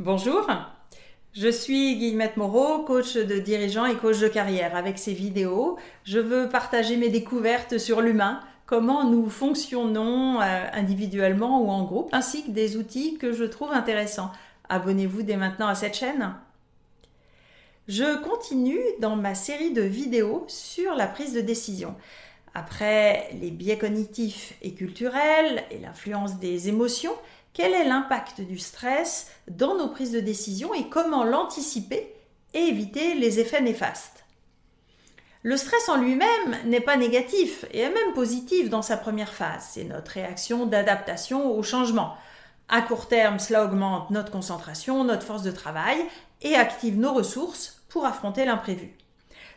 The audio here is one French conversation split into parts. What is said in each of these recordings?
Bonjour, je suis Guillemette Moreau, coach de dirigeants et coach de carrière. Avec ces vidéos, je veux partager mes découvertes sur l'humain, comment nous fonctionnons euh, individuellement ou en groupe, ainsi que des outils que je trouve intéressants. Abonnez-vous dès maintenant à cette chaîne. Je continue dans ma série de vidéos sur la prise de décision. Après les biais cognitifs et culturels et l'influence des émotions, quel est l'impact du stress dans nos prises de décision et comment l'anticiper et éviter les effets néfastes? Le stress en lui-même n'est pas négatif et est même positif dans sa première phase. C'est notre réaction d'adaptation au changement. À court terme, cela augmente notre concentration, notre force de travail et active nos ressources pour affronter l'imprévu.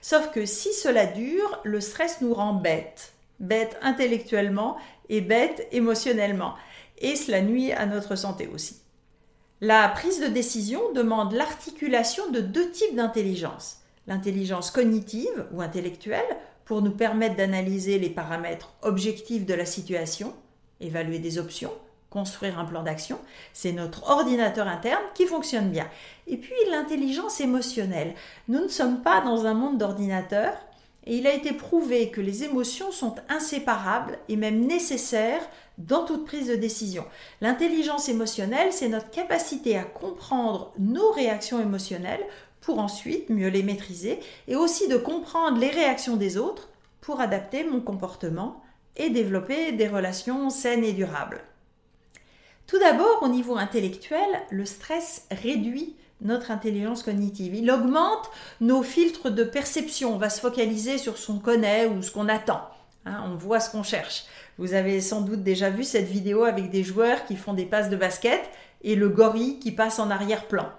Sauf que si cela dure, le stress nous rend bête, bête intellectuellement et bête émotionnellement et cela nuit à notre santé aussi. La prise de décision demande l'articulation de deux types d'intelligence. L'intelligence cognitive ou intellectuelle pour nous permettre d'analyser les paramètres objectifs de la situation, évaluer des options, construire un plan d'action. C'est notre ordinateur interne qui fonctionne bien. Et puis l'intelligence émotionnelle. Nous ne sommes pas dans un monde d'ordinateur et il a été prouvé que les émotions sont inséparables et même nécessaires dans toute prise de décision. L'intelligence émotionnelle, c'est notre capacité à comprendre nos réactions émotionnelles pour ensuite mieux les maîtriser et aussi de comprendre les réactions des autres pour adapter mon comportement et développer des relations saines et durables. Tout d'abord, au niveau intellectuel, le stress réduit notre intelligence cognitive. Il augmente nos filtres de perception. On va se focaliser sur ce qu'on connaît ou ce qu'on attend. Hein, on voit ce qu'on cherche. Vous avez sans doute déjà vu cette vidéo avec des joueurs qui font des passes de basket et le gorille qui passe en arrière-plan.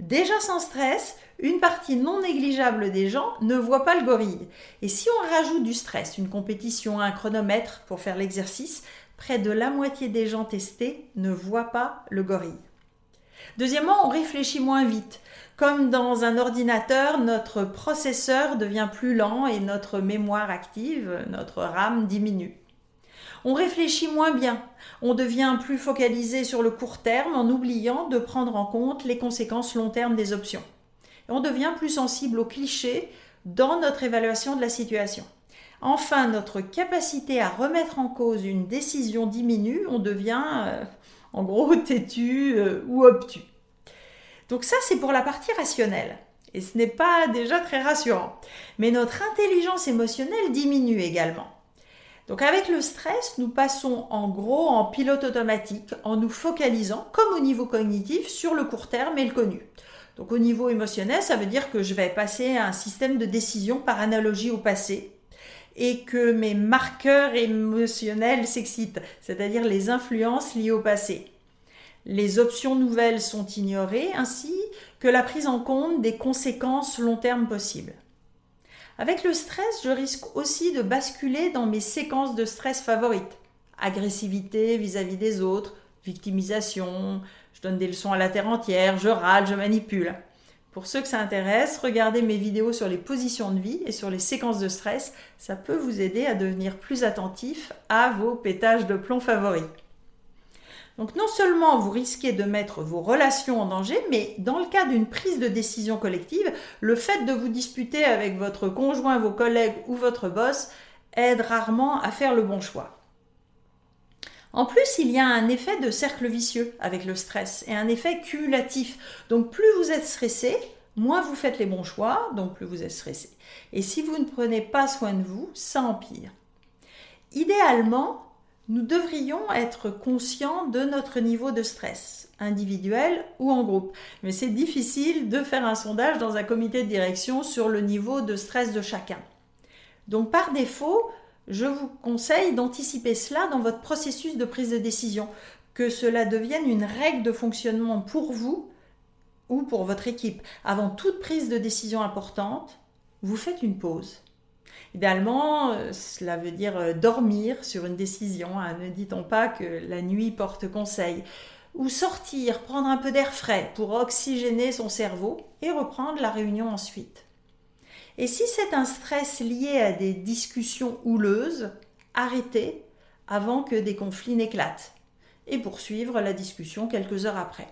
Déjà sans stress, une partie non négligeable des gens ne voit pas le gorille. Et si on rajoute du stress, une compétition, un chronomètre pour faire l'exercice, près de la moitié des gens testés ne voient pas le gorille. Deuxièmement, on réfléchit moins vite. Comme dans un ordinateur, notre processeur devient plus lent et notre mémoire active, notre RAM diminue. On réfléchit moins bien, on devient plus focalisé sur le court terme en oubliant de prendre en compte les conséquences long terme des options. on devient plus sensible aux clichés dans notre évaluation de la situation. Enfin, notre capacité à remettre en cause une décision diminue, on devient euh, en gros têtu euh, ou obtus. Donc ça, c'est pour la partie rationnelle. Et ce n'est pas déjà très rassurant. Mais notre intelligence émotionnelle diminue également. Donc avec le stress, nous passons en gros en pilote automatique en nous focalisant, comme au niveau cognitif, sur le court terme et le connu. Donc au niveau émotionnel, ça veut dire que je vais passer à un système de décision par analogie au passé et que mes marqueurs émotionnels s'excitent, c'est-à-dire les influences liées au passé. Les options nouvelles sont ignorées ainsi que la prise en compte des conséquences long terme possibles. Avec le stress, je risque aussi de basculer dans mes séquences de stress favorites. Agressivité vis-à-vis des autres, victimisation, je donne des leçons à la terre entière, je râle, je manipule. Pour ceux que ça intéresse, regardez mes vidéos sur les positions de vie et sur les séquences de stress. Ça peut vous aider à devenir plus attentif à vos pétages de plomb favoris. Donc non seulement vous risquez de mettre vos relations en danger, mais dans le cas d'une prise de décision collective, le fait de vous disputer avec votre conjoint, vos collègues ou votre boss aide rarement à faire le bon choix. En plus, il y a un effet de cercle vicieux avec le stress et un effet cumulatif. Donc plus vous êtes stressé, moins vous faites les bons choix, donc plus vous êtes stressé. Et si vous ne prenez pas soin de vous, ça empire. Idéalement, nous devrions être conscients de notre niveau de stress, individuel ou en groupe. Mais c'est difficile de faire un sondage dans un comité de direction sur le niveau de stress de chacun. Donc par défaut, je vous conseille d'anticiper cela dans votre processus de prise de décision, que cela devienne une règle de fonctionnement pour vous ou pour votre équipe. Avant toute prise de décision importante, vous faites une pause. Idéalement, euh, cela veut dire euh, dormir sur une décision. Hein. Ne dit-on pas que la nuit porte conseil Ou sortir, prendre un peu d'air frais pour oxygéner son cerveau et reprendre la réunion ensuite. Et si c'est un stress lié à des discussions houleuses, arrêtez avant que des conflits n'éclatent et poursuivre la discussion quelques heures après.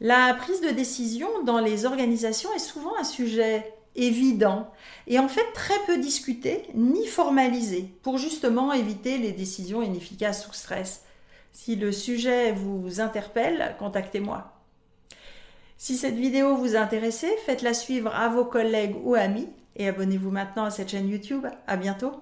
La prise de décision dans les organisations est souvent un sujet évident et en fait très peu discuté ni formalisé pour justement éviter les décisions inefficaces sous stress. Si le sujet vous interpelle, contactez-moi. Si cette vidéo vous a intéressé, faites-la suivre à vos collègues ou amis et abonnez-vous maintenant à cette chaîne YouTube. À bientôt!